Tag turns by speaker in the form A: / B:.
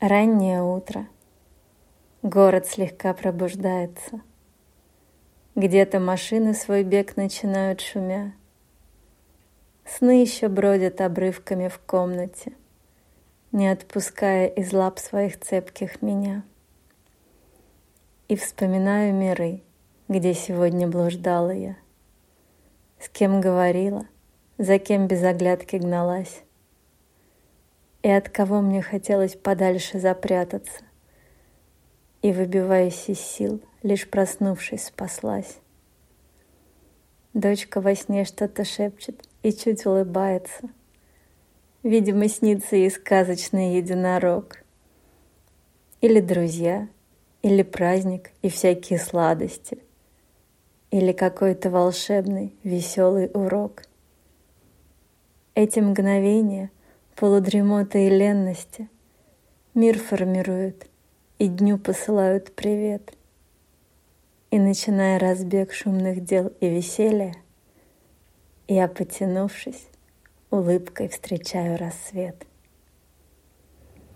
A: Раннее утро. Город слегка пробуждается. Где-то машины свой бег начинают шумя. Сны еще бродят обрывками в комнате, Не отпуская из лап своих цепких меня. И вспоминаю миры, где сегодня блуждала я. С кем говорила, за кем без оглядки гналась и от кого мне хотелось подальше запрятаться. И, выбиваясь из сил, лишь проснувшись, спаслась. Дочка во сне что-то шепчет и чуть улыбается. Видимо, снится ей сказочный единорог. Или друзья, или праздник и всякие сладости. Или какой-то волшебный, веселый урок. Эти мгновения — полудремоты и ленности Мир формируют и дню посылают привет. И начиная разбег шумных дел и веселья, Я, потянувшись, улыбкой встречаю рассвет.